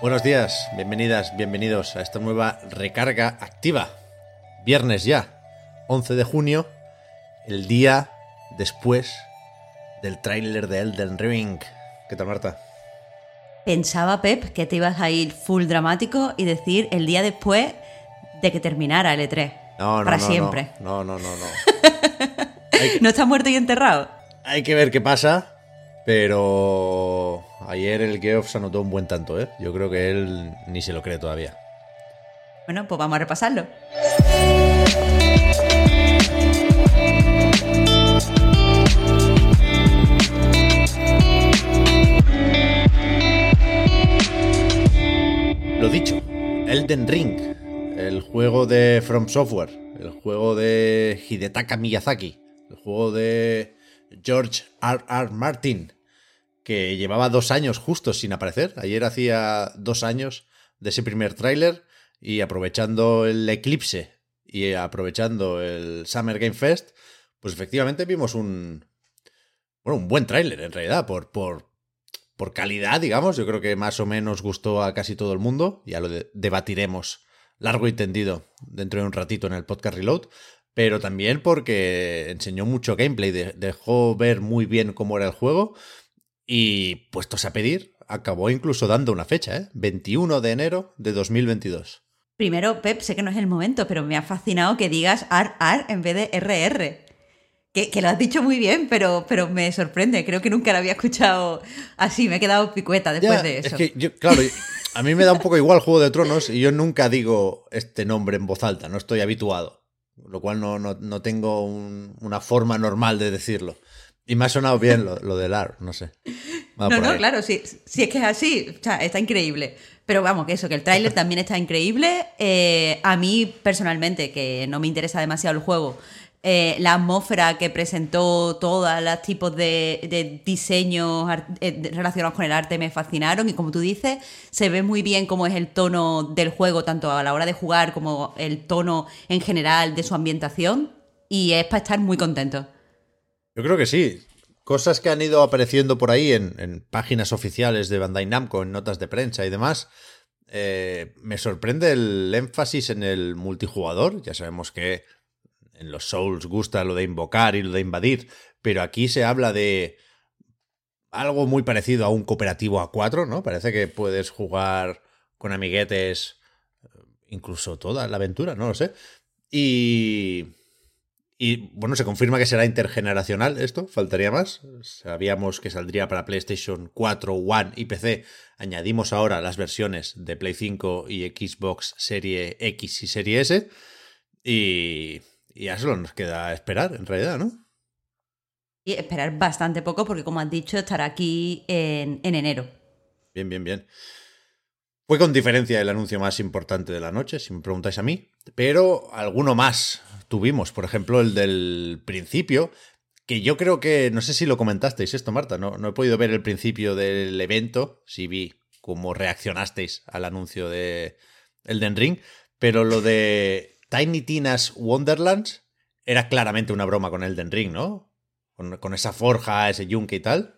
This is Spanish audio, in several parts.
Buenos días, bienvenidas, bienvenidos a esta nueva recarga activa. Viernes ya, 11 de junio, el día después del tráiler de Elden Ring. ¿Qué tal, Marta? Pensaba, Pep, que te ibas a ir full dramático y decir el día después de que terminara el E3. No, no, Para no, siempre. No, no, no, no. ¿No está muerto y enterrado? Hay que ver qué pasa, pero ayer el Geoff se anotó un buen tanto, ¿eh? Yo creo que él ni se lo cree todavía. Bueno, pues vamos a repasarlo. Lo dicho, Elden Ring, el juego de From Software, el juego de Hidetaka Miyazaki, el juego de George R. R. Martin, que llevaba dos años justos sin aparecer. Ayer hacía dos años de ese primer tráiler y aprovechando el eclipse y aprovechando el Summer Game Fest, pues efectivamente vimos un, bueno, un buen tráiler en realidad, por, por, por calidad, digamos. Yo creo que más o menos gustó a casi todo el mundo. Ya lo de- debatiremos largo y tendido dentro de un ratito en el podcast Reload. Pero también porque enseñó mucho gameplay, de- dejó ver muy bien cómo era el juego. Y puestos a pedir, acabó incluso dando una fecha, ¿eh? 21 de enero de 2022. Primero, Pep, sé que no es el momento, pero me ha fascinado que digas AR en vez de RR. Que, que lo has dicho muy bien, pero, pero me sorprende. Creo que nunca lo había escuchado así. Me he quedado picueta después Ya, de eso. Es que yo, claro, a mí me da un poco igual Juego de Tronos y yo nunca digo este nombre en voz alta, no estoy habituado. Lo cual no, no, no tengo un- una forma normal de decirlo. Y me ha sonado bien lo, lo del AR, no sé. Va No, no, ahí. claro, sí, sí es que es así, o sea, está increíble. Pero vamos, que eso, que el tráiler también está increíble. Eh, a mí, personalmente, que no me interesa demasiado el juego, eh, la atmósfera que presentó, todos los tipos de, de diseños eh, relacionados con el arte me fascinaron. Y como tú dices, se ve muy bien cómo es el tono del juego, tanto a la hora de jugar como el tono en general de su ambientación. Y es para estar muy contento. Yo creo que sí. Cosas que han ido apareciendo por ahí en, páginas oficiales de Bandai Namco, en notas de prensa y demás. eh, me sorprende el énfasis en el multijugador. Ya sabemos que en los Souls gusta lo de invocar y lo de invadir, pero aquí se habla de algo muy parecido a un cooperativo a 4, ¿no? Parece que puedes jugar con amiguetes eh, incluso toda la aventura, no lo sé. Y y bueno, se confirma que será intergeneracional esto, faltaría más. Sabíamos que saldría para PlayStation 4, One y PC. Añadimos ahora las versiones de Play 5 y Xbox Serie X y Serie S. Y, y ya solo nos queda esperar, en realidad, ¿no? Y esperar bastante poco porque, como has dicho, estará aquí en, en enero. Bien, bien, bien. Fue con diferencia el anuncio más importante de la noche, si me preguntáis a mí, pero alguno más tuvimos, por ejemplo, el del principio, que yo creo que, no sé si lo comentasteis esto, Marta, no, no he podido ver el principio del evento, si vi cómo reaccionasteis al anuncio de Elden Ring, pero lo de Tiny Tina's Wonderlands era claramente una broma con Elden Ring, ¿no? Con, con esa forja, ese yunque y tal.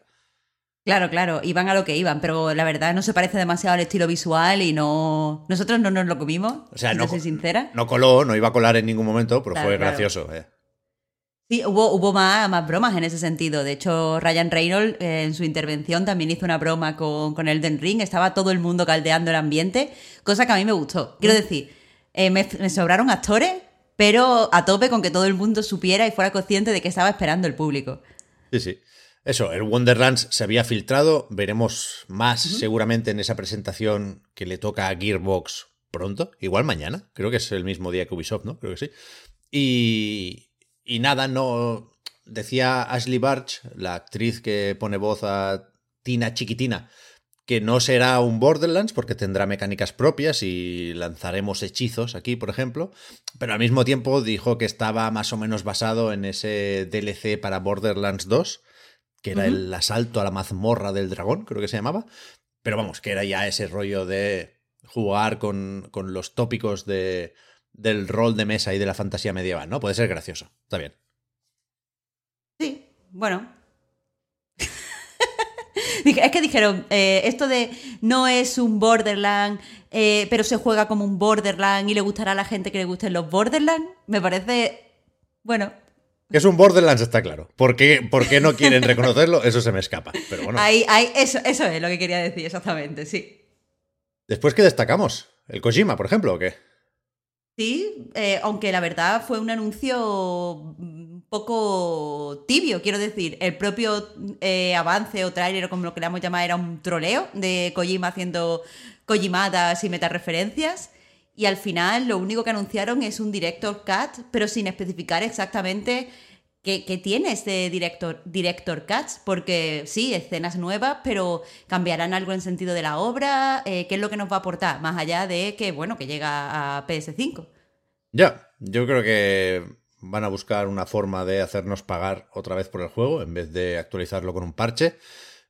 Claro, claro, iban a lo que iban, pero la verdad no se parece demasiado al estilo visual y no. Nosotros no nos lo comimos, O sea, si no, soy sincera. no coló, no iba a colar en ningún momento, pero Claro, fue claro. gracioso. eh. Sí, hubo, hubo más, más bromas en ese sentido. De hecho, Ryan Reynolds eh, en su intervención también hizo una broma con, con Elden Ring. Estaba todo el mundo caldeando el ambiente, cosa que a mí me gustó. Quiero decir, eh, me, me sobraron actores, pero a tope con que todo el mundo supiera y fuera consciente de que estaba esperando el público. Sí, sí. Eso, el Wonderlands se había filtrado, veremos más seguramente en esa presentación que le toca a Gearbox pronto, igual mañana, creo que es el mismo día que Ubisoft, ¿no? Creo que sí. Y, y nada, no. Decía Ashley Barch, la actriz que pone voz a Tina Chiquitina, que no será un Borderlands porque tendrá mecánicas propias y lanzaremos hechizos aquí, por ejemplo, pero al mismo tiempo dijo que estaba más o menos basado en ese DLC para Borderlands 2, que era el asalto a la mazmorra del dragón, creo que se llamaba, pero vamos, que era ya ese rollo de jugar con, con los tópicos de, del rol de mesa y de la fantasía medieval, ¿no? Puede ser gracioso, está bien. Sí, bueno, es que dijeron, eh, esto de no es un Borderland, eh, pero se juega como un Borderland y le gustará a la gente que le gusten los Borderland, me parece, bueno... Que es un Borderlands está claro. ¿Por qué, no quieren reconocerlo? Eso se me escapa. Pero bueno. Ahí, eso, eso es lo que quería decir, exactamente, sí. Después, ¿qué destacamos? ¿El Kojima, por ejemplo, o qué? Sí, eh, aunque la verdad fue un anuncio un poco tibio, quiero decir. El propio eh, avance o tráiler, o como lo queramos llamar, era un troleo de Kojima haciendo Kojimadas y metareferencias. Y al final lo único que anunciaron es un director cut, pero sin especificar exactamente qué, tiene este director, director cut. Porque sí, escenas nuevas, pero cambiarán algo en sentido de la obra. Eh, ¿Qué es lo que nos va a aportar? Más allá de que, bueno, que llega a PS5. Ya, yo creo que van a buscar una forma de hacernos pagar otra vez por el juego en vez de actualizarlo con un parche.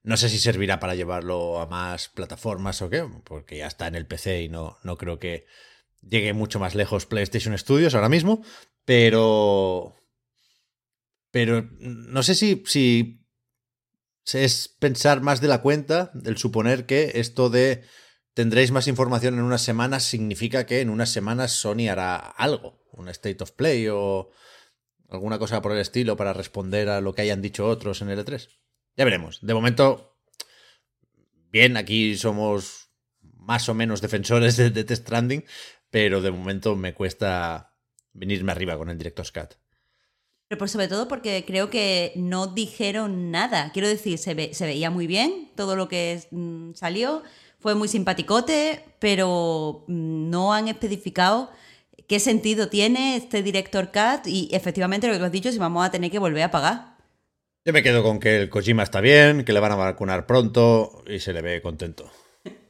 No sé si servirá para llevarlo a más plataformas o qué, porque ya está en el PC y no, no creo que llegue mucho más lejos PlayStation Studios ahora mismo, pero... Pero no sé si, si es pensar más de la cuenta, el suponer que esto de tendréis más información en unas semanas significa que en unas semanas Sony hará algo, un state of play o alguna cosa por el estilo para responder a lo que hayan dicho otros en el E3. Ya veremos. De momento, bien, aquí somos más o menos defensores de, de Stranding, pero de momento me cuesta venirme arriba con el Director's Cut. Pero por sobre todo porque creo que no dijeron nada. Quiero decir, se, se veía muy bien todo lo que mm, salió fue muy simpaticote, pero mm, no han especificado qué sentido tiene este director cut y efectivamente lo que tú has dicho, si vamos a tener que volver a pagar. Yo me quedo con que el Kojima está bien, que le van a vacunar pronto y se le ve contento.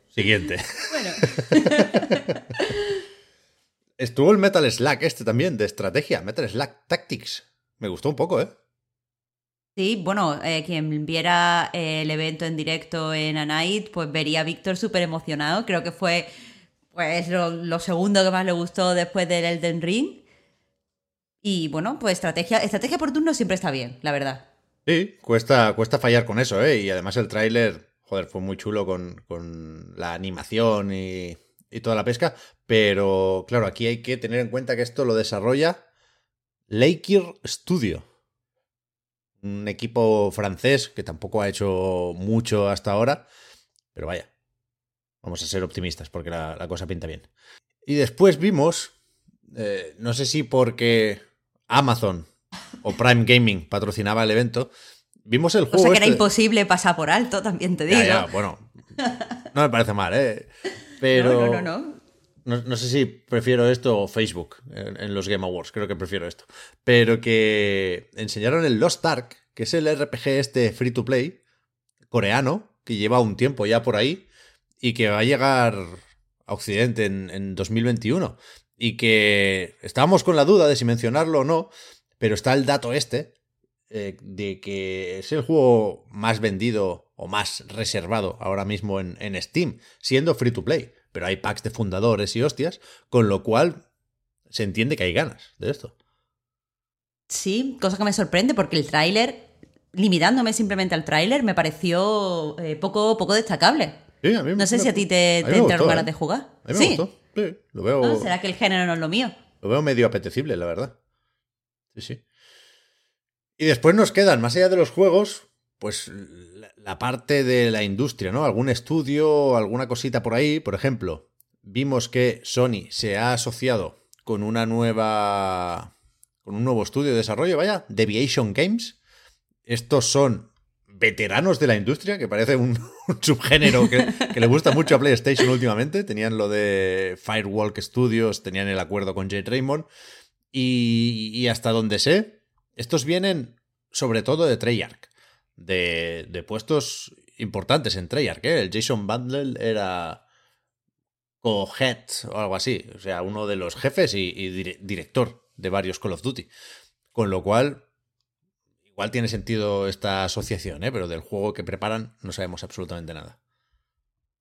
Siguiente. bueno. Estuvo el Metal Slack este también, de estrategia, Metal Slack Tactics. Me gustó un poco, ¿eh? Sí, bueno, eh, quien viera eh, el evento en directo en A Night, pues vería a Víctor súper emocionado. Creo que fue pues lo, segundo que más le gustó después del Elden Ring. Y bueno, pues estrategia, estrategia por turno siempre está bien, la verdad. Sí, cuesta, cuesta fallar con eso, ¿eh? Y además el tráiler, joder, fue muy chulo con, con la animación y, y toda la pesca. Pero claro, aquí hay que tener en cuenta que esto lo desarrolla Lakir Studio un equipo francés que tampoco ha hecho mucho hasta ahora, pero vaya, vamos a ser optimistas porque la, cosa pinta bien. Y después vimos, eh, no sé si porque Amazon o Prime Gaming patrocinaba el evento, vimos el juego. O sea que era este imposible pasar por alto, también te digo. bueno, no me parece mal, ¿eh? Pero. no, no, no. No, sé si prefiero esto o Facebook en, los Game Awards, creo que prefiero esto. Pero que enseñaron el Lost Ark, que es el RPG este free to play coreano, que lleva un tiempo ya por ahí y que va a llegar a Occidente en, 2021. Y que estábamos con la duda de si mencionarlo o no, pero está el dato este eh, de que es el juego más vendido o más reservado ahora mismo en, en Steam, siendo free to play pero hay packs de fundadores y hostias, con lo cual se entiende que hay ganas de esto. Sí, cosa que me sorprende porque el tráiler, limitándome simplemente al tráiler, me pareció eh, poco, poco destacable. Sí, a mí no sé si a ti te, te entraron ganas ¿eh? de jugar. A mí me gustó. Sí, lo veo. ¿Será que el género no es lo mío? Lo veo medio apetecible, la verdad. Sí, sí. Y después nos quedan, más allá de los juegos, pues la parte de la industria, ¿no? Algún estudio, alguna cosita por ahí. Por ejemplo, vimos que Sony se ha asociado con una nueva. con un nuevo estudio de desarrollo, vaya, Deviation Games. Estos son veteranos de la industria, que parece un, subgénero que, le gusta mucho a PlayStation últimamente. Tenían lo de Firewalk Studios, tenían el acuerdo con Jade Raymond. Y, y hasta donde sé, Estos vienen sobre todo de Treyarch, de, de puestos importantes en Treyarch. El Jason Bundle era co-head o algo así, o sea, uno de los jefes y, y director de varios Call of Duty. Con lo cual, igual tiene sentido esta asociación, ¿eh? pero del juego que preparan no sabemos absolutamente nada.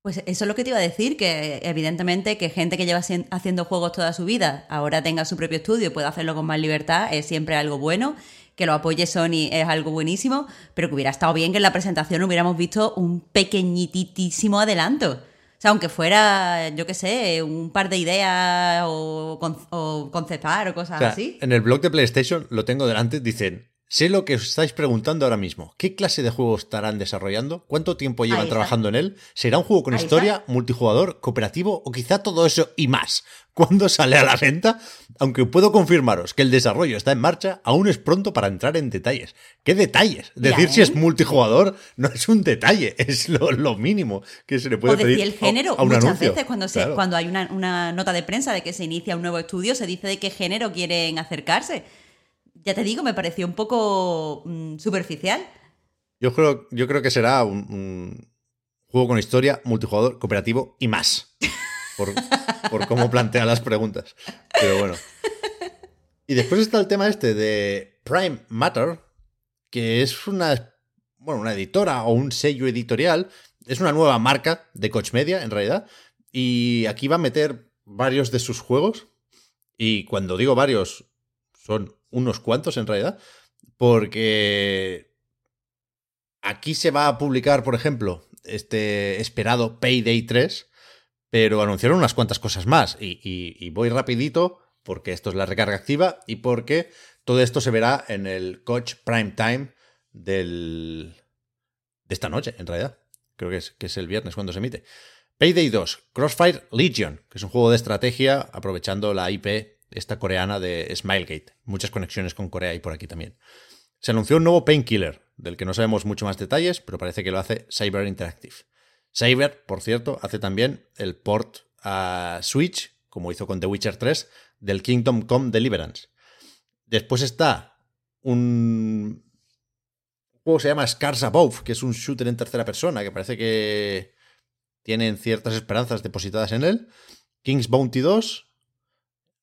Pues eso es lo que te iba a decir, que evidentemente que gente que lleva haciendo juegos toda su vida ahora tenga su propio estudio y pueda hacerlo con más libertad es siempre algo bueno. Que lo apoye Sony es algo buenísimo, pero que hubiera estado bien que en la presentación hubiéramos visto un pequeñitísimo adelanto. O sea, aunque fuera, yo qué sé, un par de ideas o, o conceptar o cosas así. En el blog de PlayStation lo tengo delante, dicen Sé lo que os estáis preguntando ahora mismo. ¿Qué clase de juego estarán desarrollando? ¿Cuánto tiempo llevan trabajando en él? ¿Será un juego con historia, multijugador, cooperativo o quizá todo eso y más? ¿Cuándo sale a la venta? Aunque puedo confirmaros que el desarrollo está en marcha, aún es pronto para entrar en detalles. ¿Qué detalles? Decir si es ¿eh? multijugador no es un detalle, es lo, mínimo que se le puede o decir el género. Muchas veces cuando, se, cuando hay una, una nota de prensa de que se inicia un nuevo estudio, se dice de qué género quieren acercarse ya te digo, me pareció un poco mm, superficial. Yo creo, yo creo que será un, juego con historia, multijugador, cooperativo y más. Por, por cómo plantea las preguntas. Pero bueno. Y después está el tema este de Prime Matter, que es una, bueno, una editora o un sello editorial. Es una nueva marca de Coach Media, en realidad. Y aquí va a meter varios de sus juegos. Y cuando digo varios, son unos cuantos en realidad, porque aquí se va a publicar, por ejemplo, este esperado Payday 3, pero anunciaron unas cuantas cosas más y, voy rapidito porque esto es la recarga activa y porque todo esto se verá en el Coach Prime Time del, de esta noche, en realidad. Creo que es, que es el viernes cuando se emite. Payday 2, Crossfire Legion, que es un juego de estrategia aprovechando la IP esta coreana de Smilegate. Muchas conexiones con Corea y por aquí también. Se anunció un nuevo Painkiller, del que no sabemos mucho más detalles, pero parece que lo hace Cyber Interactive. Cyber, por cierto, hace también el port a Switch, como hizo con The Witcher 3, del Kingdom Come Deliverance. Después está un juego que se llama Scars Above, que es un shooter en tercera persona, que parece que tienen ciertas esperanzas depositadas en él. King's Bounty 2,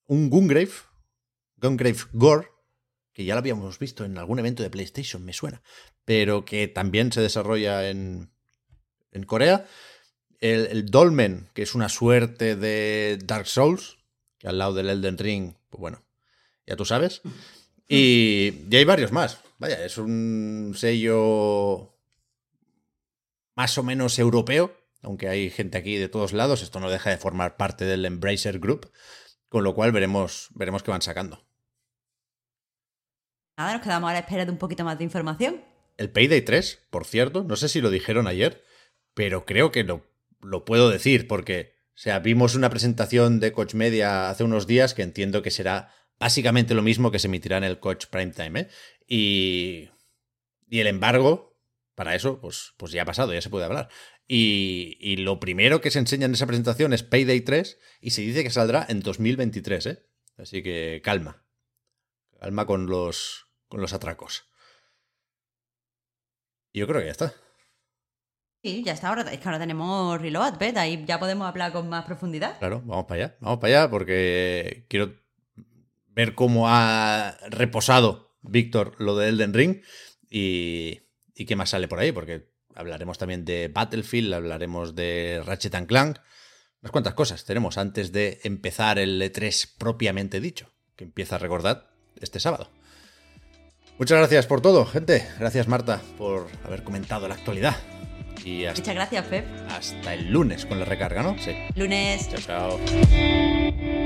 un Gungrave, Gungrave Gore, que ya lo habíamos visto en algún evento de PlayStation, me suena, pero que también se desarrolla en, en Corea. El, Dolmen, que es una suerte de Dark Souls, que al lado del Elden Ring, pues bueno, ya tú sabes. Y, y hay varios más. Vaya, es un sello más o menos europeo, aunque hay gente aquí de todos lados, esto no deja de formar parte del Embracer Group. Con lo cual veremos, veremos qué van sacando. Nada, nos quedamos a la espera de un poquito más de información. El Payday 3, por cierto, no sé si lo dijeron ayer, pero creo que lo, lo puedo decir porque, o sea, vimos una presentación de Coach Media hace unos días que entiendo que será básicamente lo mismo que se emitirá en el Coach Primetime, ¿eh? Y, y el embargo, para eso, pues, pues ya ha pasado, ya se puede hablar. Y, lo primero que se enseña en esa presentación es Payday 3 y se dice que saldrá en 2023, ¿eh? Así que calma. Calma con los, con los atracos. Yo creo que ya está. Sí, ya está. Ahora, es que ahora tenemos Reload Beta y ya podemos hablar con más profundidad. Claro, vamos para allá. Vamos para allá porque quiero ver cómo ha reposado Víctor lo de Elden Ring y, y qué más sale por ahí, porque Hablaremos también de Battlefield, hablaremos de Ratchet Clank. Unas cuantas cosas tenemos antes de empezar el E3 propiamente dicho, que empieza a recordar este sábado. Muchas gracias por todo, gente. Gracias, Marta, por haber comentado la actualidad. Y Muchas gracias, Pep. Hasta el lunes con la recarga, ¿no? Sí. Lunes. Chao, chao.